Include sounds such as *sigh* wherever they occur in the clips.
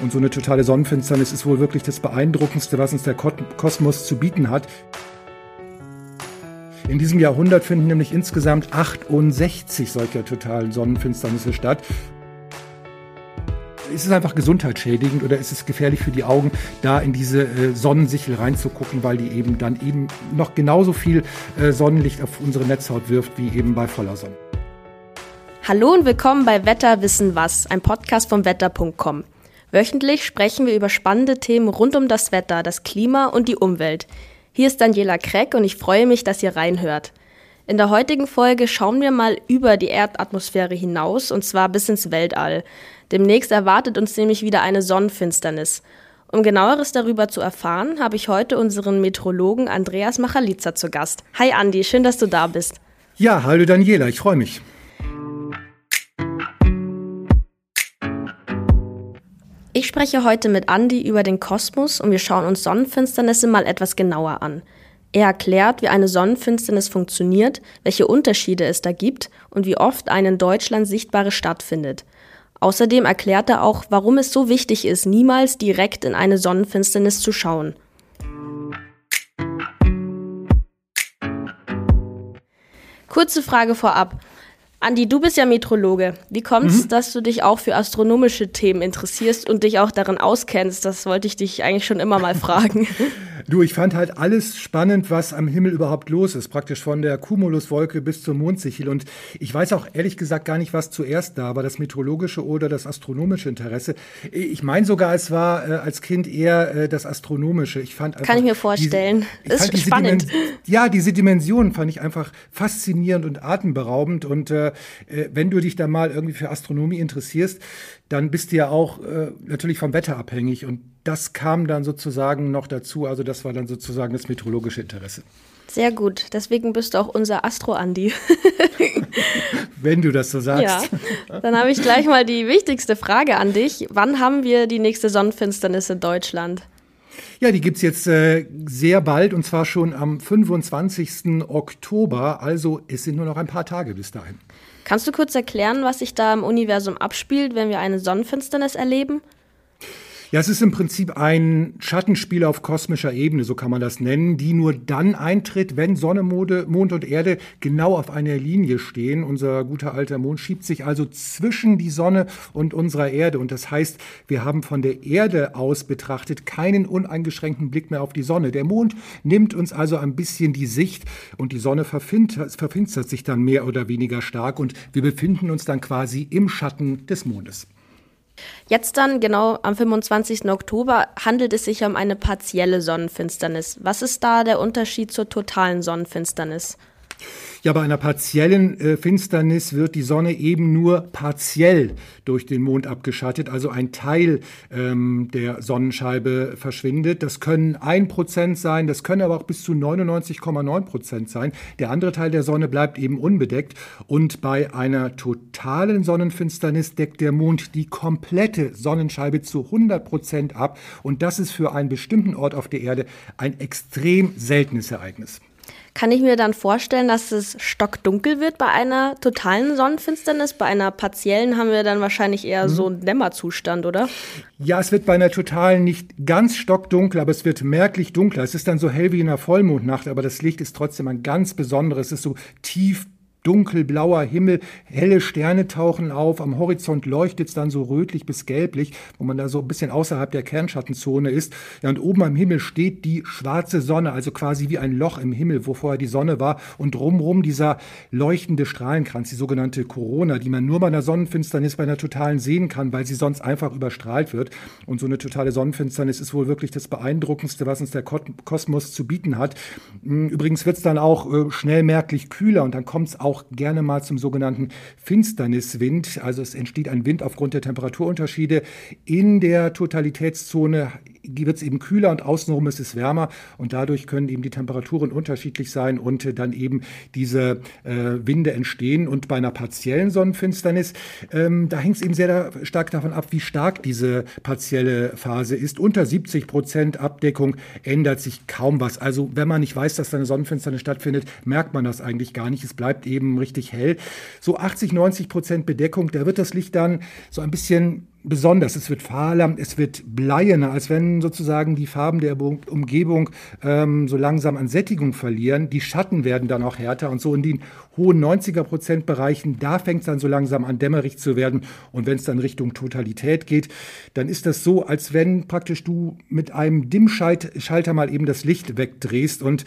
Und so eine totale Sonnenfinsternis ist wohl wirklich das Beeindruckendste, was uns der Kosmos zu bieten hat. In diesem Jahrhundert finden nämlich insgesamt 68 solcher totalen Sonnenfinsternisse statt. Ist es einfach gesundheitsschädigend oder ist es gefährlich für die Augen, da in diese äh, Sonnensichel reinzugucken, weil die eben dann eben noch genauso viel äh, Sonnenlicht auf unsere Netzhaut wirft wie eben bei voller Sonne? Hallo und willkommen bei Wetter wissen was, ein Podcast vom Wetter.com. Wöchentlich sprechen wir über spannende Themen rund um das Wetter, das Klima und die Umwelt. Hier ist Daniela Kreck und ich freue mich, dass ihr reinhört. In der heutigen Folge schauen wir mal über die Erdatmosphäre hinaus und zwar bis ins Weltall. Demnächst erwartet uns nämlich wieder eine Sonnenfinsternis. Um genaueres darüber zu erfahren, habe ich heute unseren Meteorologen Andreas Machalitza zu Gast. Hi Andi, schön, dass du da bist. Ja, hallo Daniela, ich freue mich. Ich spreche heute mit Andy über den Kosmos und wir schauen uns Sonnenfinsternisse mal etwas genauer an. Er erklärt, wie eine Sonnenfinsternis funktioniert, welche Unterschiede es da gibt und wie oft eine in Deutschland sichtbare stattfindet. Außerdem erklärt er auch, warum es so wichtig ist, niemals direkt in eine Sonnenfinsternis zu schauen. Kurze Frage vorab. Andi, du bist ja Metrologe. Wie kommt es, mhm. dass du dich auch für astronomische Themen interessierst und dich auch darin auskennst? Das wollte ich dich eigentlich schon immer mal fragen. *laughs* *laughs* Du, ich fand halt alles spannend, was am Himmel überhaupt los ist. Praktisch von der Cumuluswolke bis zur Mondsichel. Und ich weiß auch ehrlich gesagt gar nicht, was zuerst da war, das meteorologische oder das astronomische Interesse. Ich meine sogar, es war äh, als Kind eher äh, das astronomische. Ich fand Kann ich mir vorstellen. Diese, ist spannend. ja, diese Dimensionen fand ich einfach faszinierend und atemberaubend. Und äh, äh, wenn du dich da mal irgendwie für Astronomie interessierst, dann bist du ja auch äh, natürlich vom Wetter abhängig. Und das kam dann sozusagen noch dazu. Also das war dann sozusagen das meteorologische Interesse. Sehr gut. Deswegen bist du auch unser Astro-Andi. *laughs* Wenn du das so sagst. Ja. Dann habe ich gleich mal die wichtigste Frage an dich. Wann haben wir die nächste Sonnenfinsternis in Deutschland? Ja, die gibt's jetzt äh, sehr bald und zwar schon am 25. Oktober. Also es sind nur noch ein paar Tage bis dahin. Kannst du kurz erklären, was sich da im Universum abspielt, wenn wir eine Sonnenfinsternis erleben? Ja, es ist im Prinzip ein Schattenspiel auf kosmischer Ebene, so kann man das nennen, die nur dann eintritt, wenn Sonne, Mond und Erde genau auf einer Linie stehen. Unser guter alter Mond schiebt sich also zwischen die Sonne und unserer Erde. Und das heißt, wir haben von der Erde aus betrachtet keinen uneingeschränkten Blick mehr auf die Sonne. Der Mond nimmt uns also ein bisschen die Sicht und die Sonne verfinstert sich dann mehr oder weniger stark und wir befinden uns dann quasi im Schatten des Mondes. Jetzt dann, genau am 25. Oktober, handelt es sich um eine partielle Sonnenfinsternis. Was ist da der Unterschied zur totalen Sonnenfinsternis? Ja, bei einer partiellen äh, Finsternis wird die Sonne eben nur partiell durch den Mond abgeschattet, also ein Teil ähm, der Sonnenscheibe verschwindet. Das können ein Prozent sein, das können aber auch bis zu 99,9 Prozent sein. Der andere Teil der Sonne bleibt eben unbedeckt und bei einer totalen Sonnenfinsternis deckt der Mond die komplette Sonnenscheibe zu 100 Prozent ab und das ist für einen bestimmten Ort auf der Erde ein extrem seltenes Ereignis. Kann ich mir dann vorstellen, dass es stockdunkel wird bei einer totalen Sonnenfinsternis? Bei einer partiellen haben wir dann wahrscheinlich eher mhm. so einen Dämmerzustand, oder? Ja, es wird bei einer totalen nicht ganz stockdunkel, aber es wird merklich dunkler. Es ist dann so hell wie in einer Vollmondnacht, aber das Licht ist trotzdem ein ganz besonderes. Es ist so tief dunkelblauer Himmel, helle Sterne tauchen auf, am Horizont leuchtet es dann so rötlich bis gelblich, wo man da so ein bisschen außerhalb der Kernschattenzone ist. Ja, und oben am Himmel steht die schwarze Sonne, also quasi wie ein Loch im Himmel, wo vorher die Sonne war und drumrum dieser leuchtende Strahlenkranz, die sogenannte Corona, die man nur bei einer Sonnenfinsternis, bei einer totalen sehen kann, weil sie sonst einfach überstrahlt wird. Und so eine totale Sonnenfinsternis ist wohl wirklich das Beeindruckendste, was uns der Kosmos zu bieten hat. Hm, übrigens wird es dann auch äh, schnell merklich kühler und dann kommt es auch auch gerne mal zum sogenannten Finsterniswind. Also es entsteht ein Wind aufgrund der Temperaturunterschiede. In der Totalitätszone wird es eben kühler und außenrum ist es wärmer und dadurch können eben die Temperaturen unterschiedlich sein und dann eben diese äh, Winde entstehen. Und bei einer partiellen Sonnenfinsternis, ähm, da hängt es eben sehr stark davon ab, wie stark diese partielle Phase ist. Unter 70 Prozent Abdeckung ändert sich kaum was. Also wenn man nicht weiß, dass da eine Sonnenfinsternis stattfindet, merkt man das eigentlich gar nicht. Es bleibt eben richtig hell. So 80, 90 Prozent Bedeckung, da wird das Licht dann so ein bisschen besonders. Es wird fahler, es wird bleierner, als wenn sozusagen die Farben der Umgebung ähm, so langsam an Sättigung verlieren. Die Schatten werden dann auch härter und so in den hohen 90er-Prozent-Bereichen, da fängt es dann so langsam an dämmerig zu werden. Und wenn es dann Richtung Totalität geht, dann ist das so, als wenn praktisch du mit einem Dimmschalter mal eben das Licht wegdrehst und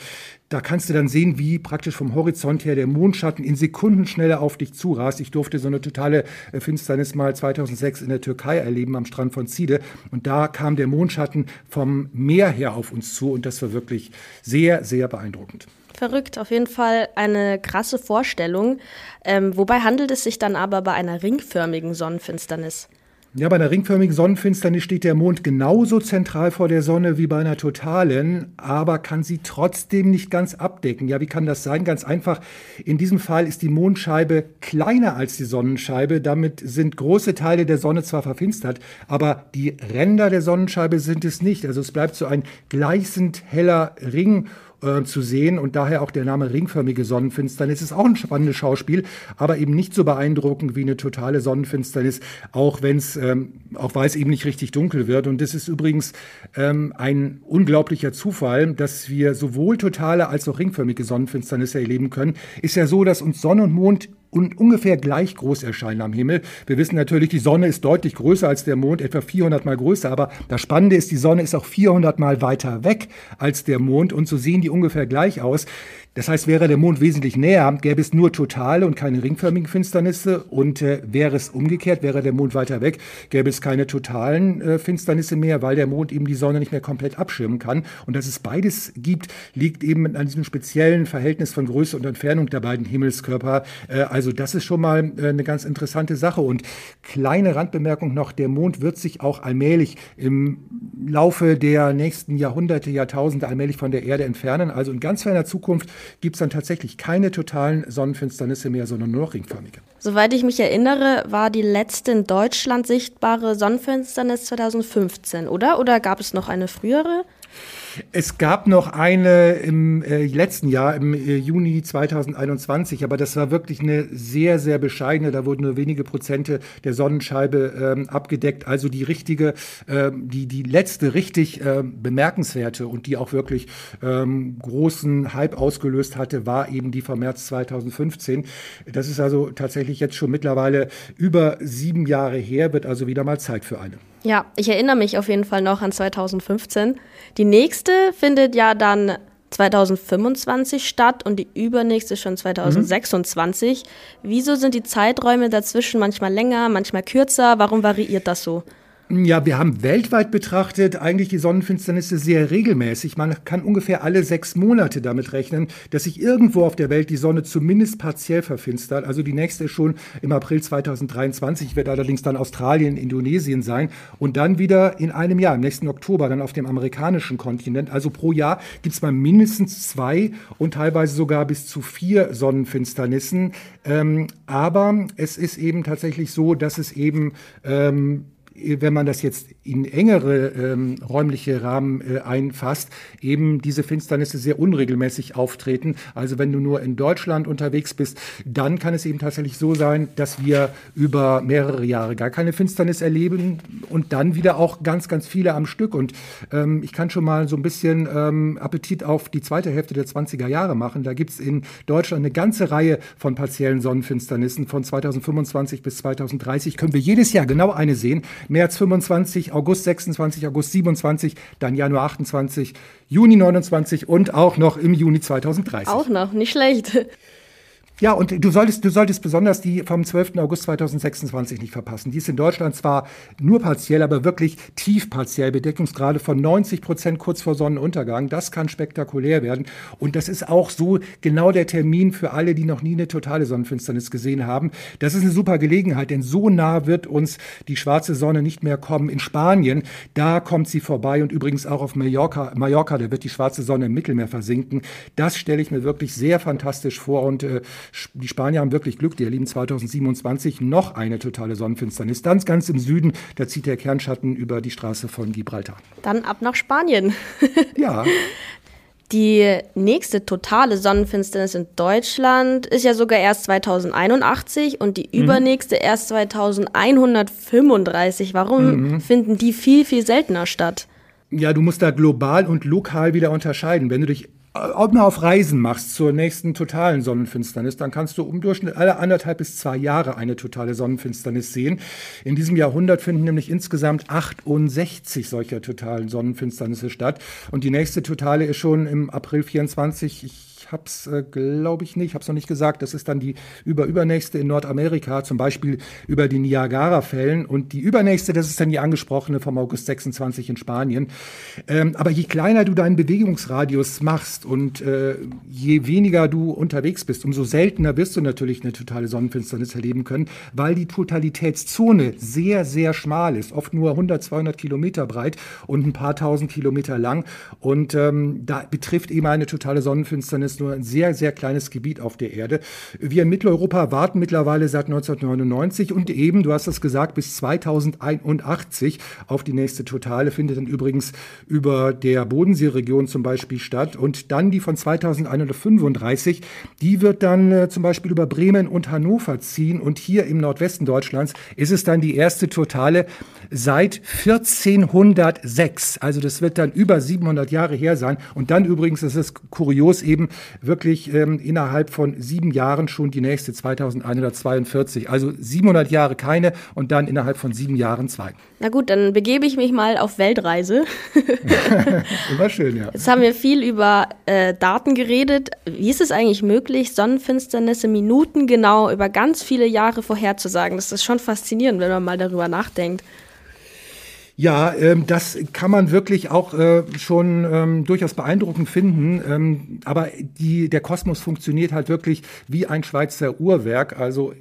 da kannst du dann sehen, wie praktisch vom Horizont her der Mondschatten in Sekundenschnelle auf dich zurast. Ich durfte so eine totale äh, Finsternis mal 2006 in der Türkei erleben am Strand von Zide. Und da kam der Mondschatten vom Meer her auf uns zu. Und das war wirklich sehr, sehr beeindruckend. Verrückt, auf jeden Fall eine krasse Vorstellung. Ähm, wobei handelt es sich dann aber bei einer ringförmigen Sonnenfinsternis? Ja, bei einer ringförmigen Sonnenfinsternis steht der Mond genauso zentral vor der Sonne wie bei einer totalen, aber kann sie trotzdem nicht ganz abdecken. Ja, wie kann das sein? Ganz einfach. In diesem Fall ist die Mondscheibe kleiner als die Sonnenscheibe. Damit sind große Teile der Sonne zwar verfinstert, aber die Ränder der Sonnenscheibe sind es nicht. Also es bleibt so ein gleißend heller Ring äh, zu sehen und daher auch der Name ringförmige Sonnenfinsternis. Ist auch ein spannendes Schauspiel, aber eben nicht so beeindruckend wie eine totale Sonnenfinsternis, auch wenn es, ähm, auch weil es eben nicht richtig dunkel wird. Und das ist übrigens ähm, ein unglaublicher Zufall, dass wir sowohl totale als auch ringförmige Sonnenfinsternisse erleben können. Ist ja so, dass uns Sonne und Mond und ungefähr gleich groß erscheinen am Himmel. Wir wissen natürlich, die Sonne ist deutlich größer als der Mond, etwa 400 mal größer, aber das Spannende ist, die Sonne ist auch 400 mal weiter weg als der Mond und so sehen die ungefähr gleich aus. Das heißt, wäre der Mond wesentlich näher, gäbe es nur totale und keine ringförmigen Finsternisse. Und äh, wäre es umgekehrt, wäre der Mond weiter weg, gäbe es keine totalen äh, Finsternisse mehr, weil der Mond eben die Sonne nicht mehr komplett abschirmen kann. Und dass es beides gibt, liegt eben an diesem speziellen Verhältnis von Größe und Entfernung der beiden Himmelskörper. Äh, also das ist schon mal äh, eine ganz interessante Sache. Und kleine Randbemerkung noch, der Mond wird sich auch allmählich im Laufe der nächsten Jahrhunderte, Jahrtausende allmählich von der Erde entfernen. Also in ganz ferner Zukunft gibt es dann tatsächlich keine totalen Sonnenfinsternisse mehr, sondern nur noch ringförmige. Soweit ich mich erinnere, war die letzte in Deutschland sichtbare Sonnenfinsternis 2015, oder? Oder gab es noch eine frühere? Es gab noch eine im äh, letzten Jahr, im äh, Juni 2021, aber das war wirklich eine sehr, sehr bescheidene. Da wurden nur wenige Prozente der Sonnenscheibe ähm, abgedeckt. Also die richtige, äh, die, die letzte richtig äh, bemerkenswerte und die auch wirklich ähm, großen Hype ausgelöst hatte, war eben die vom März 2015. Das ist also tatsächlich jetzt schon mittlerweile über sieben Jahre her, wird also wieder mal Zeit für eine. Ja, ich erinnere mich auf jeden Fall noch an 2015. Die nächste findet ja dann 2025 statt und die übernächste schon 2026. Mhm. Wieso sind die Zeiträume dazwischen manchmal länger, manchmal kürzer? Warum variiert das so? Ja, wir haben weltweit betrachtet eigentlich die Sonnenfinsternisse sehr regelmäßig. Man kann ungefähr alle sechs Monate damit rechnen, dass sich irgendwo auf der Welt die Sonne zumindest partiell verfinstert. Also die nächste ist schon im April 2023, wird allerdings dann Australien, Indonesien sein und dann wieder in einem Jahr, im nächsten Oktober, dann auf dem amerikanischen Kontinent. Also pro Jahr gibt es mal mindestens zwei und teilweise sogar bis zu vier Sonnenfinsternissen. Ähm, aber es ist eben tatsächlich so, dass es eben ähm, wenn man das jetzt in engere ähm, räumliche Rahmen äh, einfasst, eben diese Finsternisse sehr unregelmäßig auftreten. Also wenn du nur in Deutschland unterwegs bist, dann kann es eben tatsächlich so sein, dass wir über mehrere Jahre gar keine Finsternis erleben und dann wieder auch ganz, ganz viele am Stück. Und ähm, ich kann schon mal so ein bisschen ähm, Appetit auf die zweite Hälfte der 20er Jahre machen. Da gibt es in Deutschland eine ganze Reihe von partiellen Sonnenfinsternissen von 2025 bis 2030. Können wir jedes Jahr genau eine sehen. März 25, August 26, August 27, dann Januar 28, Juni 29 und auch noch im Juni 2030. Auch noch, nicht schlecht. Ja, und du solltest, du solltest besonders die vom 12. August 2026 nicht verpassen. Die ist in Deutschland zwar nur partiell, aber wirklich tief partiell. Bedeckungsgrade von 90 Prozent kurz vor Sonnenuntergang. Das kann spektakulär werden. Und das ist auch so genau der Termin für alle, die noch nie eine totale Sonnenfinsternis gesehen haben. Das ist eine super Gelegenheit, denn so nah wird uns die schwarze Sonne nicht mehr kommen. In Spanien, da kommt sie vorbei und übrigens auch auf Mallorca, Mallorca da wird die schwarze Sonne im Mittelmeer versinken. Das stelle ich mir wirklich sehr fantastisch vor und äh, die Spanier haben wirklich Glück, die erleben 2027 noch eine totale Sonnenfinsternis. Ganz, ganz im Süden, da zieht der Kernschatten über die Straße von Gibraltar. Dann ab nach Spanien. *laughs* ja. Die nächste totale Sonnenfinsternis in Deutschland ist ja sogar erst 2081 und die mhm. übernächste erst 2135. Warum mhm. finden die viel, viel seltener statt? Ja, du musst da global und lokal wieder unterscheiden. Wenn du dich ob du auf Reisen machst zur nächsten totalen Sonnenfinsternis, dann kannst du um Durchschnitt alle anderthalb bis zwei Jahre eine totale Sonnenfinsternis sehen. In diesem Jahrhundert finden nämlich insgesamt 68 solcher totalen Sonnenfinsternisse statt. Und die nächste totale ist schon im April 24. Ich ich habe es, äh, glaube ich, nicht, ich habe es noch nicht gesagt. Das ist dann die überübernächste in Nordamerika, zum Beispiel über die Niagara-Fällen. Und die übernächste, das ist dann die angesprochene vom August 26 in Spanien. Ähm, aber je kleiner du deinen Bewegungsradius machst und äh, je weniger du unterwegs bist, umso seltener wirst du natürlich eine totale Sonnenfinsternis erleben können, weil die Totalitätszone sehr, sehr schmal ist. Oft nur 100, 200 Kilometer breit und ein paar tausend Kilometer lang. Und ähm, da betrifft eben eine totale Sonnenfinsternis ist nur ein sehr, sehr kleines Gebiet auf der Erde. Wir in Mitteleuropa warten mittlerweile seit 1999 und eben, du hast es gesagt, bis 2081 auf die nächste Totale findet dann übrigens über der Bodenseeregion zum Beispiel statt. Und dann die von 2135, die wird dann äh, zum Beispiel über Bremen und Hannover ziehen. Und hier im Nordwesten Deutschlands ist es dann die erste Totale seit 1406. Also das wird dann über 700 Jahre her sein. Und dann übrigens, das ist kurios eben, wirklich ähm, innerhalb von sieben Jahren schon die nächste 2142. Also 700 Jahre keine und dann innerhalb von sieben Jahren zwei. Na gut, dann begebe ich mich mal auf Weltreise. *laughs* Immer schön, ja. Jetzt haben wir viel über äh, Daten geredet. Wie ist es eigentlich möglich, Sonnenfinsternisse minutengenau über ganz viele Jahre vorherzusagen? Das ist schon faszinierend, wenn man mal darüber nachdenkt. Ja, ähm, das kann man wirklich auch äh, schon ähm, durchaus beeindruckend finden. Ähm, aber die, der Kosmos funktioniert halt wirklich wie ein Schweizer Uhrwerk. Also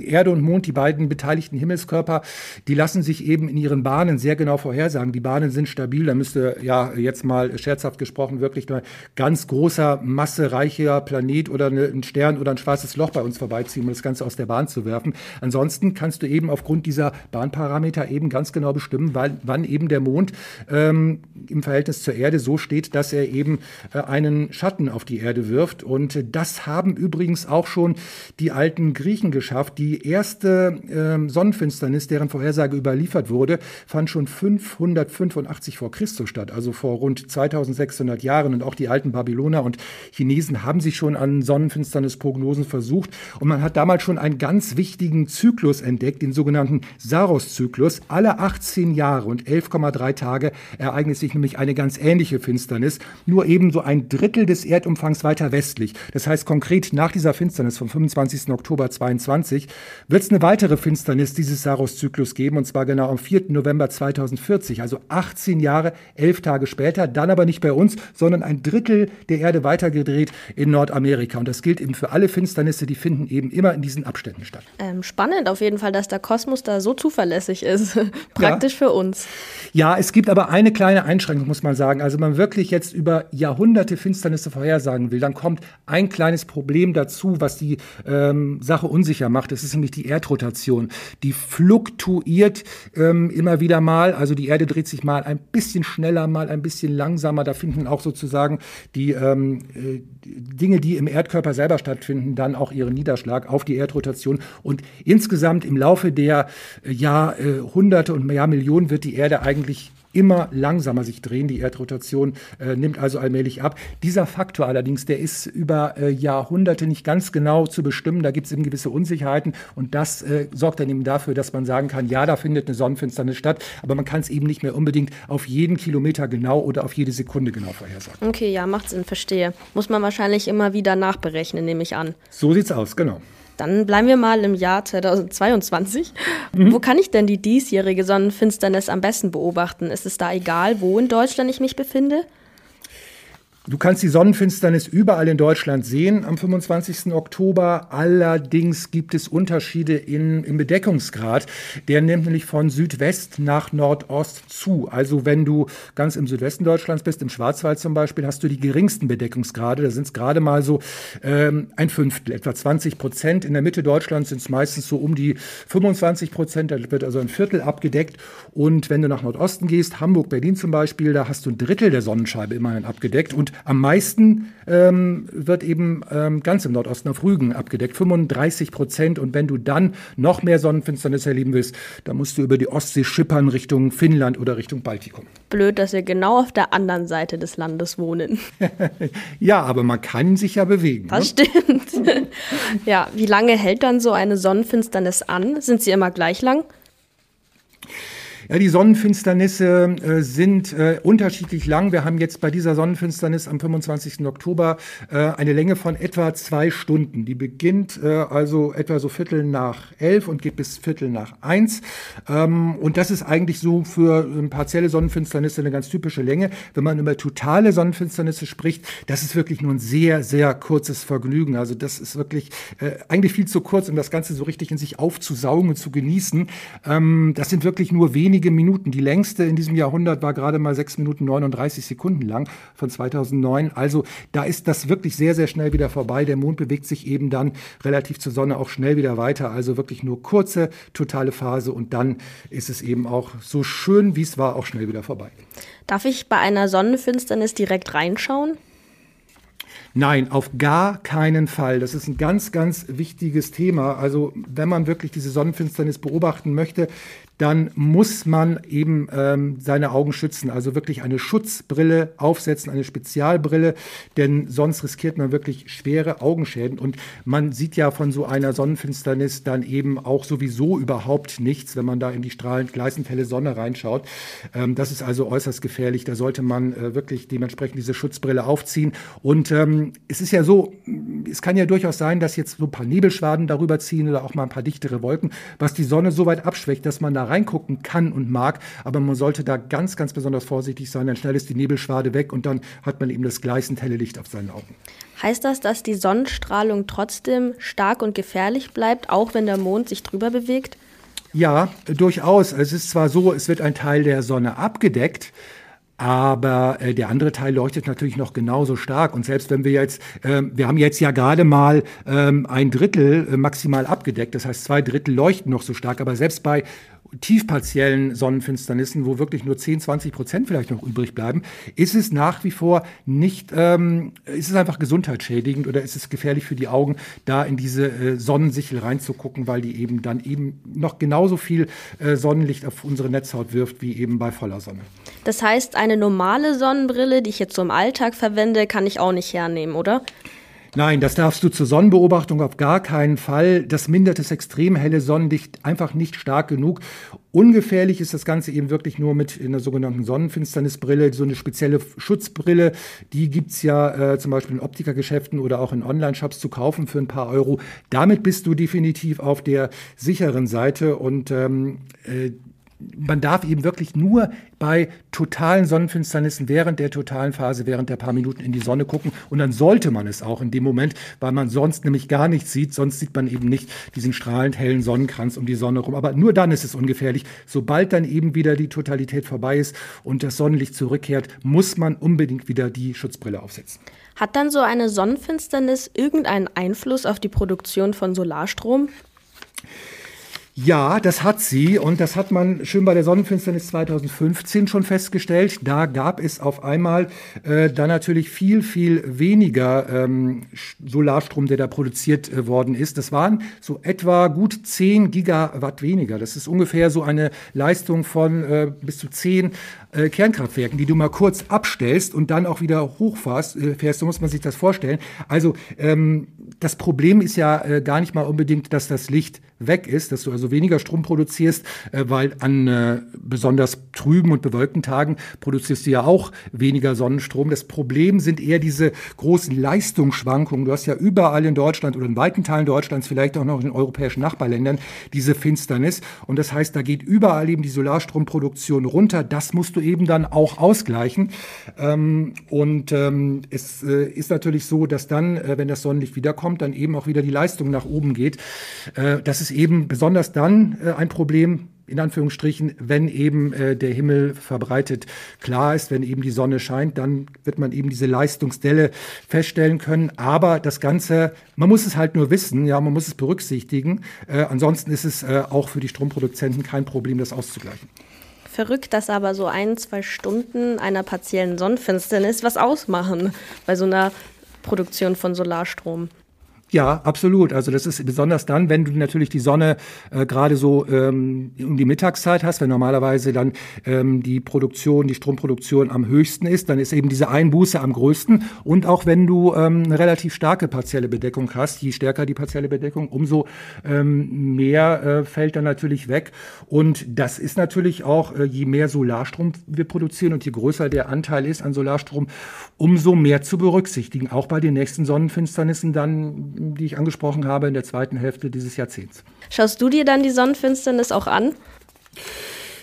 Erde und Mond, die beiden beteiligten Himmelskörper, die lassen sich eben in ihren Bahnen sehr genau vorhersagen. Die Bahnen sind stabil. Da müsste ja jetzt mal scherzhaft gesprochen wirklich ein ganz großer, massereicher Planet oder ein Stern oder ein schwarzes Loch bei uns vorbeiziehen, um das Ganze aus der Bahn zu werfen. Ansonsten kannst du eben aufgrund dieser Bahnparameter eben ganz genau bestimmen, weil, wann eben der Mond ähm, im Verhältnis zur Erde so steht, dass er eben äh, einen Schatten auf die Erde wirft. Und das haben übrigens auch schon die alten Griechen geschafft die erste äh, Sonnenfinsternis, deren Vorhersage überliefert wurde, fand schon 585 vor Christus statt, also vor rund 2600 Jahren. Und auch die alten Babyloner und Chinesen haben sich schon an Sonnenfinsternisprognosen versucht. Und man hat damals schon einen ganz wichtigen Zyklus entdeckt, den sogenannten Saros-Zyklus. Alle 18 Jahre und 11,3 Tage ereignet sich nämlich eine ganz ähnliche Finsternis, nur eben so ein Drittel des Erdumfangs weiter westlich. Das heißt konkret nach dieser Finsternis vom 25. Oktober 22 wird es eine weitere Finsternis dieses Saros-Zyklus geben, und zwar genau am 4. November 2040, also 18 Jahre, 11 Tage später, dann aber nicht bei uns, sondern ein Drittel der Erde weitergedreht in Nordamerika. Und das gilt eben für alle Finsternisse, die finden eben immer in diesen Abständen statt. Ähm, spannend auf jeden Fall, dass der Kosmos da so zuverlässig ist. *laughs* Praktisch ja. für uns. Ja, es gibt aber eine kleine Einschränkung, muss man sagen. Also, wenn man wirklich jetzt über Jahrhunderte Finsternisse vorhersagen will, dann kommt ein kleines Problem dazu, was die ähm, Sache unsicher macht. Das ist nämlich die Erdrotation. Die fluktuiert ähm, immer wieder mal. Also die Erde dreht sich mal ein bisschen schneller, mal ein bisschen langsamer. Da finden auch sozusagen die ähm, äh, Dinge, die im Erdkörper selber stattfinden, dann auch ihren Niederschlag auf die Erdrotation. Und insgesamt im Laufe der äh, Jahrhunderte und Jahr Millionen wird die Erde eigentlich immer langsamer sich drehen. Die Erdrotation äh, nimmt also allmählich ab. Dieser Faktor allerdings, der ist über äh, Jahrhunderte nicht ganz genau zu bestimmen. Da gibt es eben gewisse Unsicherheiten und das äh, sorgt dann eben dafür, dass man sagen kann, ja, da findet eine Sonnenfinsternis statt, aber man kann es eben nicht mehr unbedingt auf jeden Kilometer genau oder auf jede Sekunde genau vorhersagen. Okay, ja, macht Sinn, verstehe. Muss man wahrscheinlich immer wieder nachberechnen, nehme ich an. So sieht's aus, genau. Dann bleiben wir mal im Jahr 2022. Mhm. Wo kann ich denn die diesjährige Sonnenfinsternis am besten beobachten? Ist es da egal, wo in Deutschland ich mich befinde? Du kannst die Sonnenfinsternis überall in Deutschland sehen am 25. Oktober. Allerdings gibt es Unterschiede in, im Bedeckungsgrad. Der nimmt nämlich von Südwest nach Nordost zu. Also wenn du ganz im Südwesten Deutschlands bist, im Schwarzwald zum Beispiel, hast du die geringsten Bedeckungsgrade. Da sind es gerade mal so ähm, ein Fünftel, etwa 20 Prozent. In der Mitte Deutschlands sind es meistens so um die 25 Prozent. Da wird also ein Viertel abgedeckt. Und wenn du nach Nordosten gehst, Hamburg, Berlin zum Beispiel, da hast du ein Drittel der Sonnenscheibe immerhin abgedeckt. Und am meisten ähm, wird eben ähm, ganz im Nordosten auf Rügen abgedeckt, 35 Prozent. Und wenn du dann noch mehr Sonnenfinsternis erleben willst, dann musst du über die Ostsee schippern Richtung Finnland oder Richtung Baltikum. Blöd, dass wir genau auf der anderen Seite des Landes wohnen. *laughs* ja, aber man kann sich ja bewegen. Das ne? stimmt. *laughs* ja, wie lange hält dann so eine Sonnenfinsternis an? Sind sie immer gleich lang? Ja, die Sonnenfinsternisse äh, sind äh, unterschiedlich lang. Wir haben jetzt bei dieser Sonnenfinsternis am 25. Oktober äh, eine Länge von etwa zwei Stunden. Die beginnt äh, also etwa so Viertel nach elf und geht bis Viertel nach eins. Ähm, und das ist eigentlich so für partielle Sonnenfinsternisse eine ganz typische Länge. Wenn man über totale Sonnenfinsternisse spricht, das ist wirklich nur ein sehr, sehr kurzes Vergnügen. Also das ist wirklich äh, eigentlich viel zu kurz, um das Ganze so richtig in sich aufzusaugen und zu genießen. Ähm, das sind wirklich nur wenige wenige Minuten. Die längste in diesem Jahrhundert war gerade mal 6 Minuten 39 Sekunden lang von 2009. Also da ist das wirklich sehr, sehr schnell wieder vorbei. Der Mond bewegt sich eben dann relativ zur Sonne auch schnell wieder weiter. Also wirklich nur kurze, totale Phase und dann ist es eben auch so schön, wie es war, auch schnell wieder vorbei. Darf ich bei einer Sonnenfinsternis direkt reinschauen? Nein, auf gar keinen Fall. Das ist ein ganz, ganz wichtiges Thema. Also wenn man wirklich diese Sonnenfinsternis beobachten möchte, dann muss man eben ähm, seine Augen schützen. Also wirklich eine Schutzbrille aufsetzen, eine Spezialbrille, denn sonst riskiert man wirklich schwere Augenschäden. Und man sieht ja von so einer Sonnenfinsternis dann eben auch sowieso überhaupt nichts, wenn man da in die strahlend gleißend helle Sonne reinschaut. Ähm, das ist also äußerst gefährlich. Da sollte man äh, wirklich dementsprechend diese Schutzbrille aufziehen. Und ähm, es ist ja so, es kann ja durchaus sein, dass jetzt so ein paar Nebelschwaden darüber ziehen oder auch mal ein paar dichtere Wolken, was die Sonne so weit abschwächt, dass man da reingucken kann und mag, aber man sollte da ganz, ganz besonders vorsichtig sein, dann schnell ist die Nebelschwade weg und dann hat man eben das gleißend helle Licht auf seinen Augen. Heißt das, dass die Sonnenstrahlung trotzdem stark und gefährlich bleibt, auch wenn der Mond sich drüber bewegt? Ja, durchaus. Es ist zwar so, es wird ein Teil der Sonne abgedeckt, aber äh, der andere Teil leuchtet natürlich noch genauso stark. Und selbst wenn wir jetzt, äh, wir haben jetzt ja gerade mal ähm, ein Drittel äh, maximal abgedeckt, das heißt zwei Drittel leuchten noch so stark, aber selbst bei tiefpartiellen Sonnenfinsternissen, wo wirklich nur 10, 20 Prozent vielleicht noch übrig bleiben, ist es nach wie vor nicht, ähm, ist es einfach gesundheitsschädigend oder ist es gefährlich für die Augen, da in diese äh, Sonnensichel reinzugucken, weil die eben dann eben noch genauso viel äh, Sonnenlicht auf unsere Netzhaut wirft wie eben bei voller Sonne. Das heißt, eine normale Sonnenbrille, die ich jetzt so im Alltag verwende, kann ich auch nicht hernehmen, oder? Nein, das darfst du zur Sonnenbeobachtung auf gar keinen Fall. Das mindert das extrem helle Sonnenlicht einfach nicht stark genug. Ungefährlich ist das Ganze eben wirklich nur mit einer sogenannten Sonnenfinsternisbrille, so eine spezielle Schutzbrille. Die gibt's ja äh, zum Beispiel in Optikergeschäften oder auch in Online-Shops zu kaufen für ein paar Euro. Damit bist du definitiv auf der sicheren Seite und ähm, äh, man darf eben wirklich nur bei totalen Sonnenfinsternissen während der totalen Phase, während der paar Minuten in die Sonne gucken. Und dann sollte man es auch in dem Moment, weil man sonst nämlich gar nichts sieht. Sonst sieht man eben nicht diesen strahlend hellen Sonnenkranz um die Sonne rum. Aber nur dann ist es ungefährlich. Sobald dann eben wieder die Totalität vorbei ist und das Sonnenlicht zurückkehrt, muss man unbedingt wieder die Schutzbrille aufsetzen. Hat dann so eine Sonnenfinsternis irgendeinen Einfluss auf die Produktion von Solarstrom? Ja, das hat sie und das hat man schön bei der Sonnenfinsternis 2015 schon festgestellt. Da gab es auf einmal äh, dann natürlich viel, viel weniger ähm, Solarstrom, der da produziert äh, worden ist. Das waren so etwa gut 10 Gigawatt weniger. Das ist ungefähr so eine Leistung von äh, bis zu 10 äh, Kernkraftwerken, die du mal kurz abstellst und dann auch wieder hochfährst. Äh, fährst, so muss man sich das vorstellen. Also ähm, das Problem ist ja äh, gar nicht mal unbedingt, dass das Licht weg ist, dass du also weniger Strom produzierst, äh, weil an äh, besonders trüben und bewölkten Tagen produzierst du ja auch weniger Sonnenstrom. Das Problem sind eher diese großen Leistungsschwankungen. Du hast ja überall in Deutschland oder in weiten Teilen Deutschlands, vielleicht auch noch in den europäischen Nachbarländern, diese Finsternis. Und das heißt, da geht überall eben die Solarstromproduktion runter. Das musst du eben dann auch ausgleichen. Ähm, und ähm, es äh, ist natürlich so, dass dann, äh, wenn das Sonnenlicht wiederkommt, dann eben auch wieder die Leistung nach oben geht. Äh, das ist eben besonders dann äh, ein Problem, in Anführungsstrichen, wenn eben äh, der Himmel verbreitet klar ist, wenn eben die Sonne scheint, dann wird man eben diese Leistungsdelle feststellen können. Aber das Ganze, man muss es halt nur wissen, ja, man muss es berücksichtigen. Äh, ansonsten ist es äh, auch für die Stromproduzenten kein Problem, das auszugleichen. Verrückt, dass aber so ein, zwei Stunden einer partiellen Sonnenfinsternis was ausmachen bei so einer Produktion von Solarstrom. Ja, absolut. Also das ist besonders dann, wenn du natürlich die Sonne äh, gerade so ähm, um die Mittagszeit hast, wenn normalerweise dann ähm, die Produktion, die Stromproduktion am höchsten ist, dann ist eben diese Einbuße am größten. Und auch wenn du ähm, eine relativ starke partielle Bedeckung hast, je stärker die partielle Bedeckung, umso ähm, mehr äh, fällt dann natürlich weg. Und das ist natürlich auch, äh, je mehr Solarstrom wir produzieren und je größer der Anteil ist an Solarstrom, umso mehr zu berücksichtigen. Auch bei den nächsten Sonnenfinsternissen dann die ich angesprochen habe in der zweiten Hälfte dieses Jahrzehnts. Schaust du dir dann die Sonnenfinsternis auch an?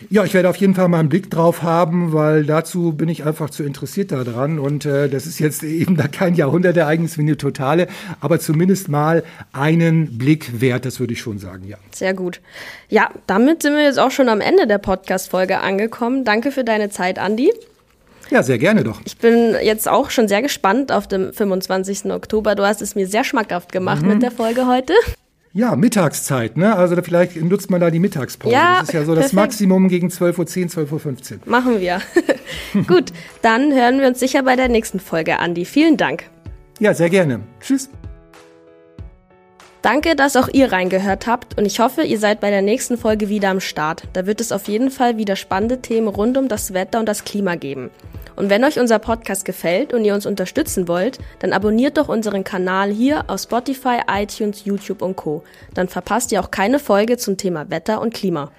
Ja, ich werde auf jeden Fall mal einen Blick drauf haben, weil dazu bin ich einfach zu interessiert daran. Und äh, das ist jetzt *laughs* eben da kein Jahrhundertereignis wie eine totale, aber zumindest mal einen Blick wert, das würde ich schon sagen, ja. Sehr gut. Ja, damit sind wir jetzt auch schon am Ende der Podcast-Folge angekommen. Danke für deine Zeit, Andi. Ja, sehr gerne doch. Ich bin jetzt auch schon sehr gespannt auf den 25. Oktober. Du hast es mir sehr schmackhaft gemacht mhm. mit der Folge heute. Ja, Mittagszeit, ne? Also vielleicht nutzt man da die Mittagspause. Ja, das ist ja so perfekt. das Maximum gegen 12.10 Uhr, 12.15 Uhr. Machen wir. *laughs* Gut, dann hören wir uns sicher bei der nächsten Folge, Andi. Vielen Dank. Ja, sehr gerne. Tschüss. Danke, dass auch ihr reingehört habt und ich hoffe, ihr seid bei der nächsten Folge wieder am Start. Da wird es auf jeden Fall wieder spannende Themen rund um das Wetter und das Klima geben. Und wenn euch unser Podcast gefällt und ihr uns unterstützen wollt, dann abonniert doch unseren Kanal hier auf Spotify, iTunes, YouTube und Co. Dann verpasst ihr auch keine Folge zum Thema Wetter und Klima.